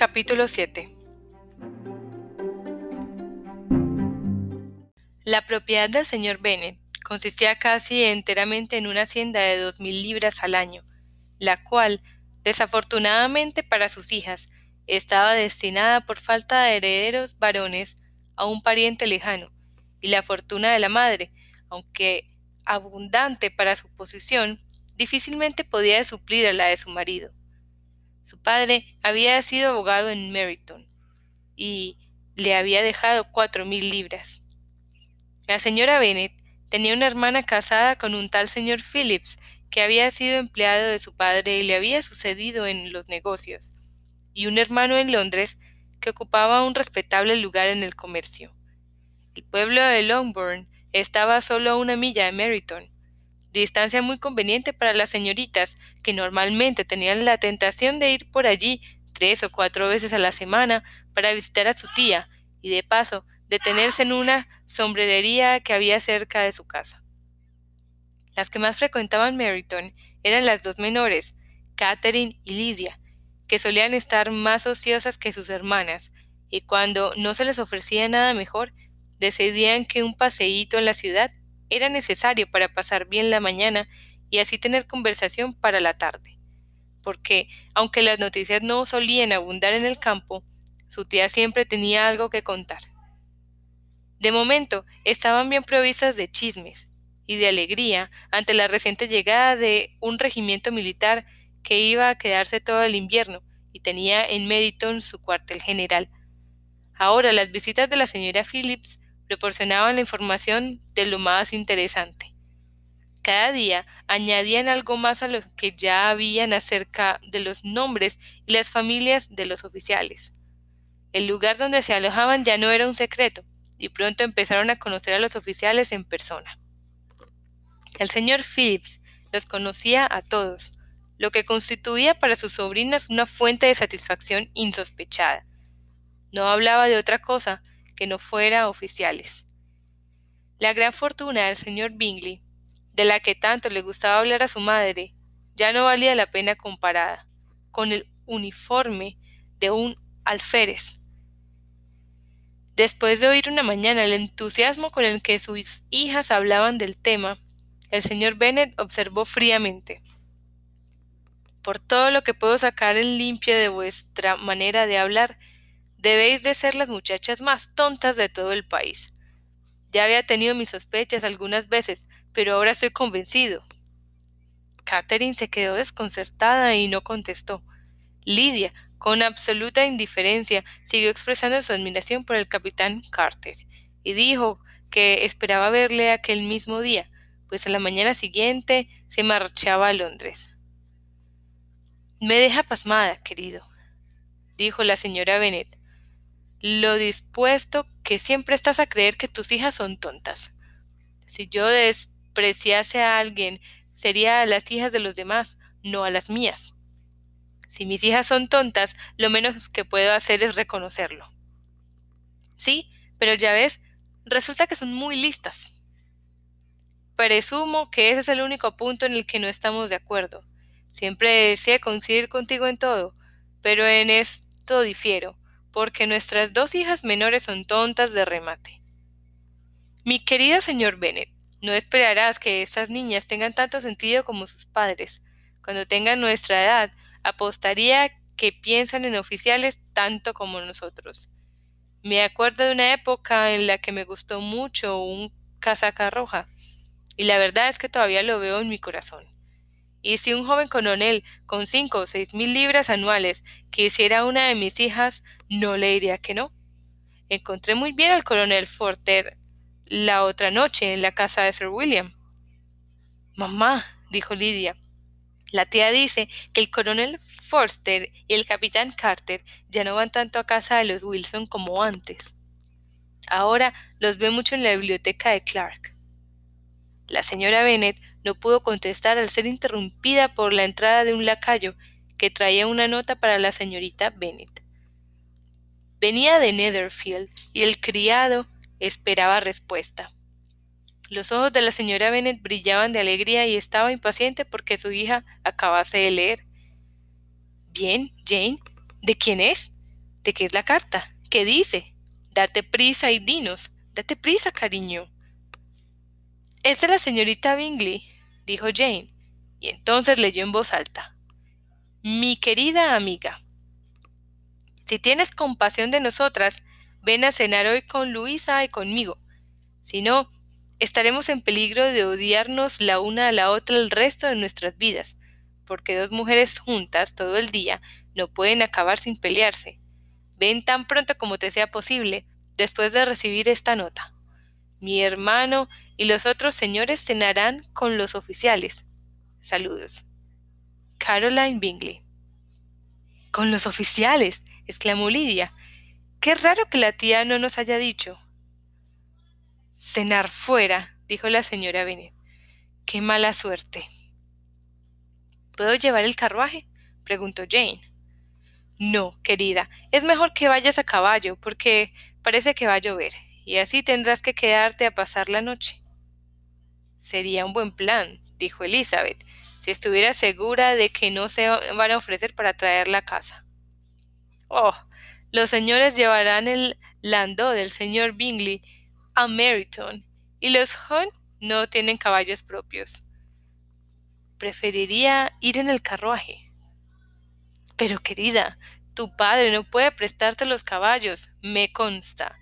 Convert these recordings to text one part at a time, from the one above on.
Capítulo 7 La propiedad del señor Bennet consistía casi enteramente en una hacienda de dos mil libras al año, la cual, desafortunadamente para sus hijas, estaba destinada por falta de herederos varones a un pariente lejano, y la fortuna de la madre, aunque abundante para su posición, difícilmente podía suplir a la de su marido. Su padre había sido abogado en Meryton y le había dejado cuatro mil libras. La señora Bennet tenía una hermana casada con un tal señor Phillips, que había sido empleado de su padre y le había sucedido en los negocios, y un hermano en Londres que ocupaba un respetable lugar en el comercio. El pueblo de Longbourn estaba solo a una milla de Meryton, distancia muy conveniente para las señoritas, que normalmente tenían la tentación de ir por allí tres o cuatro veces a la semana para visitar a su tía y de paso detenerse en una sombrerería que había cerca de su casa. Las que más frecuentaban Meryton eran las dos menores, Catherine y Lydia, que solían estar más ociosas que sus hermanas, y cuando no se les ofrecía nada mejor, decidían que un paseíto en la ciudad era necesario para pasar bien la mañana y así tener conversación para la tarde. Porque, aunque las noticias no solían abundar en el campo, su tía siempre tenía algo que contar. De momento, estaban bien provistas de chismes y de alegría ante la reciente llegada de un regimiento militar que iba a quedarse todo el invierno y tenía en Meriton su cuartel general. Ahora las visitas de la señora Phillips proporcionaban la información de lo más interesante. Cada día añadían algo más a lo que ya habían acerca de los nombres y las familias de los oficiales. El lugar donde se alojaban ya no era un secreto, y pronto empezaron a conocer a los oficiales en persona. El señor Phillips los conocía a todos, lo que constituía para sus sobrinas una fuente de satisfacción insospechada. No hablaba de otra cosa que no fuera oficiales. La gran fortuna del señor Bingley, de la que tanto le gustaba hablar a su madre, ya no valía la pena comparada con el uniforme de un alférez. Después de oír una mañana el entusiasmo con el que sus hijas hablaban del tema, el señor Bennet observó fríamente Por todo lo que puedo sacar en limpio de vuestra manera de hablar, Debéis de ser las muchachas más tontas de todo el país. Ya había tenido mis sospechas algunas veces, pero ahora estoy convencido. Catherine se quedó desconcertada y no contestó. Lidia, con absoluta indiferencia, siguió expresando su admiración por el capitán Carter, y dijo que esperaba verle aquel mismo día, pues a la mañana siguiente se marchaba a Londres. Me deja pasmada, querido, dijo la señora Bennet lo dispuesto que siempre estás a creer que tus hijas son tontas. Si yo despreciase a alguien, sería a las hijas de los demás, no a las mías. Si mis hijas son tontas, lo menos que puedo hacer es reconocerlo. Sí, pero ya ves, resulta que son muy listas. Presumo que ese es el único punto en el que no estamos de acuerdo. Siempre deseo coincidir contigo en todo, pero en esto difiero porque nuestras dos hijas menores son tontas de remate. Mi querida señor Bennet, no esperarás que estas niñas tengan tanto sentido como sus padres. Cuando tengan nuestra edad, apostaría que piensan en oficiales tanto como nosotros. Me acuerdo de una época en la que me gustó mucho un casaca roja, y la verdad es que todavía lo veo en mi corazón. Y si un joven coronel con cinco o seis mil libras anuales quisiera una de mis hijas, no le diría que no. Encontré muy bien al coronel Forter la otra noche en la casa de Sir William. Mamá, dijo Lidia, la tía dice que el coronel Forster y el capitán Carter ya no van tanto a casa de los Wilson como antes. Ahora los ve mucho en la biblioteca de Clark. La señora Bennet no pudo contestar al ser interrumpida por la entrada de un lacayo que traía una nota para la señorita Bennet. Venía de Netherfield y el criado esperaba respuesta. Los ojos de la señora Bennet brillaban de alegría y estaba impaciente porque su hija acabase de leer. Bien, Jane, ¿de quién es? ¿De qué es la carta? ¿Qué dice? Date prisa y dinos. Date prisa, cariño. Es de la señorita Bingley, dijo Jane, y entonces leyó en voz alta. Mi querida amiga, si tienes compasión de nosotras, ven a cenar hoy con Luisa y conmigo. Si no, estaremos en peligro de odiarnos la una a la otra el resto de nuestras vidas, porque dos mujeres juntas todo el día no pueden acabar sin pelearse. Ven tan pronto como te sea posible, después de recibir esta nota. Mi hermano y los otros señores cenarán con los oficiales. Saludos. Caroline Bingley. Con los oficiales, exclamó Lidia. Qué raro que la tía no nos haya dicho. Cenar fuera, dijo la señora Bennet. Qué mala suerte. ¿Puedo llevar el carruaje? preguntó Jane. No, querida, es mejor que vayas a caballo, porque parece que va a llover, y así tendrás que quedarte a pasar la noche. Sería un buen plan, dijo Elizabeth, si estuviera segura de que no se van a ofrecer para traer la casa. Oh, los señores llevarán el landó del señor Bingley a Meryton, y los Hunt no tienen caballos propios. Preferiría ir en el carruaje. Pero querida, tu padre no puede prestarte los caballos, me consta.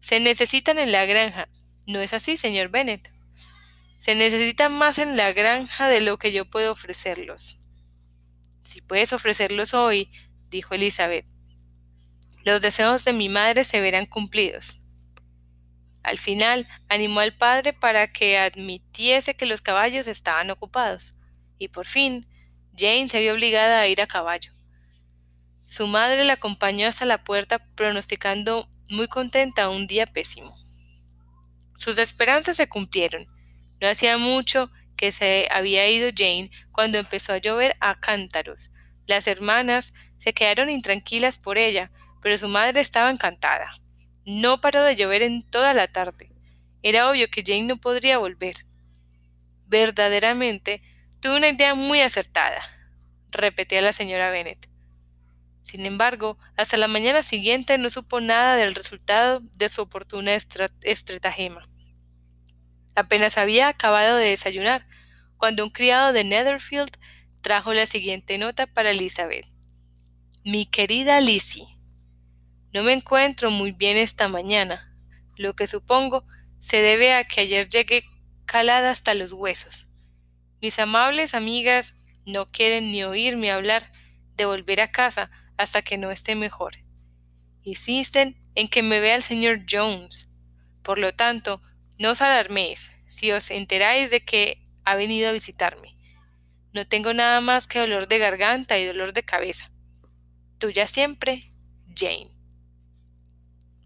Se necesitan en la granja. ¿No es así, señor Bennet? Se necesitan más en la granja de lo que yo puedo ofrecerlos. Si puedes ofrecerlos hoy, dijo Elizabeth, los deseos de mi madre se verán cumplidos. Al final animó al padre para que admitiese que los caballos estaban ocupados, y por fin Jane se vio obligada a ir a caballo. Su madre la acompañó hasta la puerta pronosticando muy contenta un día pésimo. Sus esperanzas se cumplieron. No hacía mucho que se había ido Jane cuando empezó a llover a cántaros. Las hermanas se quedaron intranquilas por ella, pero su madre estaba encantada. No paró de llover en toda la tarde. Era obvio que Jane no podría volver. Verdaderamente, tuve una idea muy acertada, repetía la señora Bennet. Sin embargo, hasta la mañana siguiente no supo nada del resultado de su oportuna estratagema. Apenas había acabado de desayunar, cuando un criado de Netherfield trajo la siguiente nota para Elizabeth. Mi querida Lizzie, no me encuentro muy bien esta mañana, lo que supongo se debe a que ayer llegué calada hasta los huesos. Mis amables amigas no quieren ni oírme hablar de volver a casa hasta que no esté mejor. Insisten en que me vea el señor Jones. Por lo tanto, no os alarméis si os enteráis de que ha venido a visitarme. No tengo nada más que dolor de garganta y dolor de cabeza. Tuya siempre, Jane.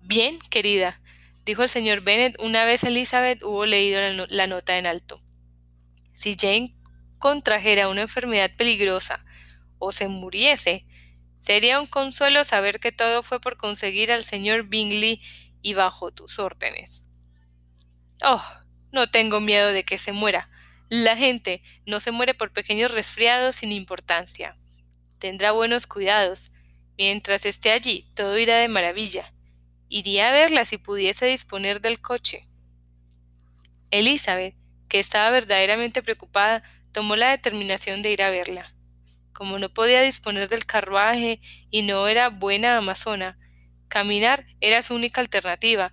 Bien, querida, dijo el señor Bennet una vez Elizabeth hubo leído la, nota en alto. Si Jane contrajera una enfermedad peligrosa o se muriese, sería un consuelo saber que todo fue por conseguir al señor Bingley y bajo tus órdenes. Oh, no tengo miedo de que se muera. La gente no se muere por pequeños resfriados sin importancia. Tendrá buenos cuidados. Mientras esté allí, todo irá de maravilla. Iría a verla si pudiese disponer del coche. Elizabeth, que estaba verdaderamente preocupada, tomó la determinación de ir a verla. Como no podía disponer del carruaje y no era buena amazona, caminar era su única alternativa,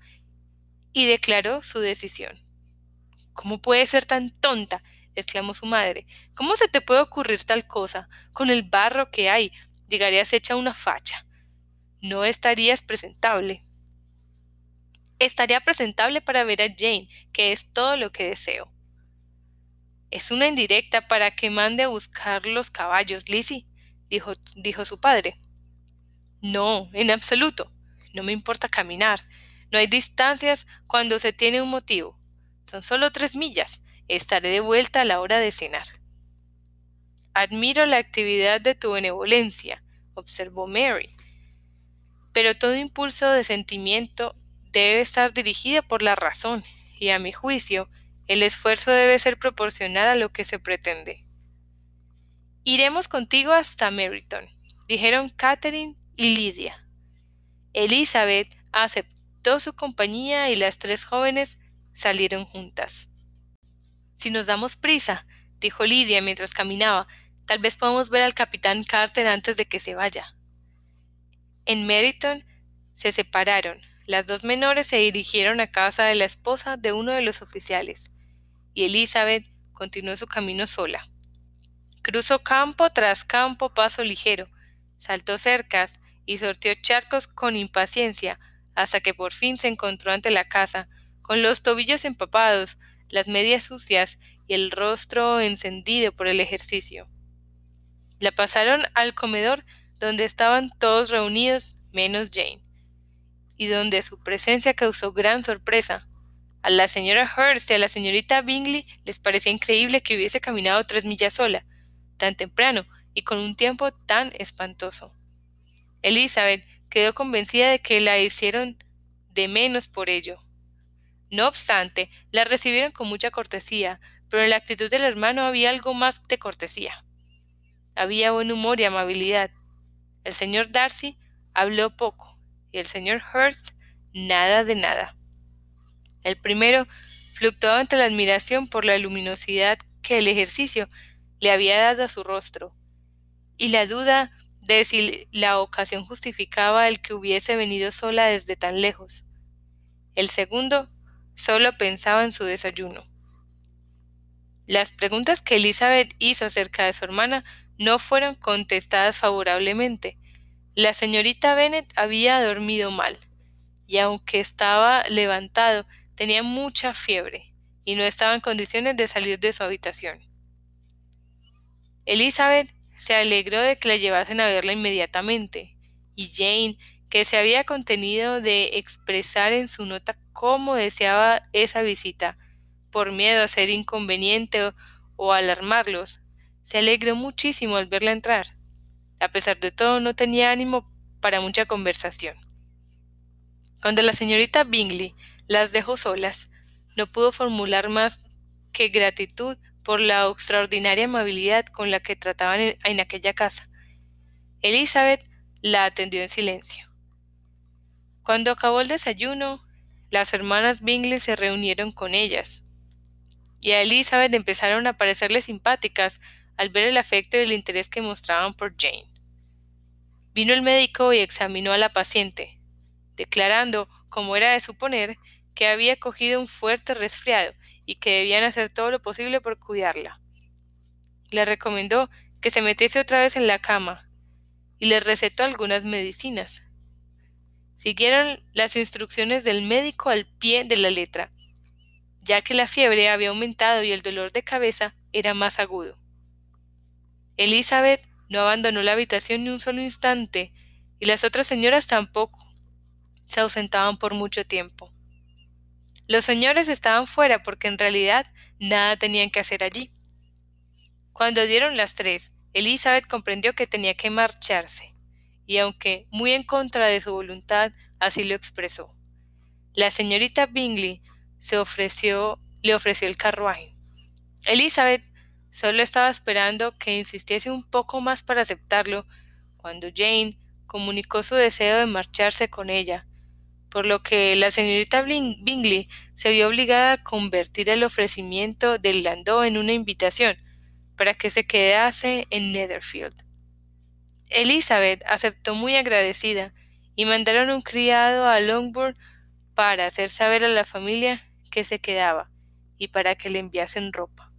y declaró su decisión. ¿Cómo puede ser tan tonta? exclamó su madre. ¿Cómo se te puede ocurrir tal cosa? Con el barro que hay, llegarías hecha una facha. No estarías presentable. Estaría presentable para ver a Jane, que es todo lo que deseo. Es una indirecta para que mande a buscar los caballos, Lizzie, dijo, dijo su padre. No, en absoluto. No me importa caminar. No hay distancias cuando se tiene un motivo. Son solo tres millas. Estaré de vuelta a la hora de cenar. Admiro la actividad de tu benevolencia, observó Mary. Pero todo impulso de sentimiento debe estar dirigida por la razón, y a mi juicio, el esfuerzo debe ser proporcional a lo que se pretende. Iremos contigo hasta Meryton, dijeron Catherine y Lydia. Elizabeth aceptó su compañía y las tres jóvenes salieron juntas. Si nos damos prisa, dijo Lidia mientras caminaba, tal vez podamos ver al capitán Carter antes de que se vaya. En Meriton se separaron. Las dos menores se dirigieron a casa de la esposa de uno de los oficiales, y Elizabeth continuó su camino sola. Cruzó campo tras campo paso ligero, saltó cercas y sortió charcos con impaciencia, hasta que por fin se encontró ante la casa, con los tobillos empapados, las medias sucias y el rostro encendido por el ejercicio. La pasaron al comedor donde estaban todos reunidos menos Jane, y donde su presencia causó gran sorpresa. A la señora Hurst y a la señorita Bingley les parecía increíble que hubiese caminado tres millas sola, tan temprano y con un tiempo tan espantoso. Elizabeth quedó convencida de que la hicieron de menos por ello. No obstante, la recibieron con mucha cortesía, pero en la actitud del hermano había algo más de cortesía. Había buen humor y amabilidad. El señor Darcy habló poco y el señor Hurst nada de nada. El primero fluctuaba entre la admiración por la luminosidad que el ejercicio le había dado a su rostro y la duda de si la ocasión justificaba el que hubiese venido sola desde tan lejos. El segundo solo pensaba en su desayuno. Las preguntas que Elizabeth hizo acerca de su hermana no fueron contestadas favorablemente. La señorita Bennet había dormido mal, y aunque estaba levantado, tenía mucha fiebre, y no estaba en condiciones de salir de su habitación. Elizabeth se alegró de que la llevasen a verla inmediatamente, y Jane, que se había contenido de expresar en su nota cómo deseaba esa visita, por miedo a ser inconveniente o, alarmarlos, se alegró muchísimo al verla entrar. A pesar de todo, no tenía ánimo para mucha conversación. Cuando la señorita Bingley las dejó solas, no pudo formular más que gratitud por la extraordinaria amabilidad con la que trataban en, aquella casa. Elizabeth la atendió en silencio. Cuando acabó el desayuno, las hermanas Bingley se reunieron con ellas, y a Elizabeth empezaron a parecerle simpáticas al ver el afecto y el interés que mostraban por Jane. Vino el médico y examinó a la paciente, declarando, como era de suponer, que había cogido un fuerte resfriado y que debían hacer todo lo posible por cuidarla. Le recomendó que se metiese otra vez en la cama y le recetó algunas medicinas. Siguieron las instrucciones del médico al pie de la letra, ya que la fiebre había aumentado y el dolor de cabeza era más agudo. Elizabeth no abandonó la habitación ni un solo instante, y las otras señoras tampoco. Se ausentaban por mucho tiempo. Los señores estaban fuera porque en realidad nada tenían que hacer allí. Cuando dieron las tres, Elizabeth comprendió que tenía que marcharse, y aunque muy en contra de su voluntad, así lo expresó. La señorita Bingley se ofreció, le ofreció el carruaje. Elizabeth solo estaba esperando que insistiese un poco más para aceptarlo, cuando Jane comunicó su deseo de marcharse con ella, por lo que la señorita Bingley se vio obligada a convertir el ofrecimiento del landó en una invitación para que se quedase en Netherfield. Elizabeth aceptó muy agradecida y mandaron un criado a Longbourn para hacer saber a la familia que se quedaba y para que le enviasen ropa.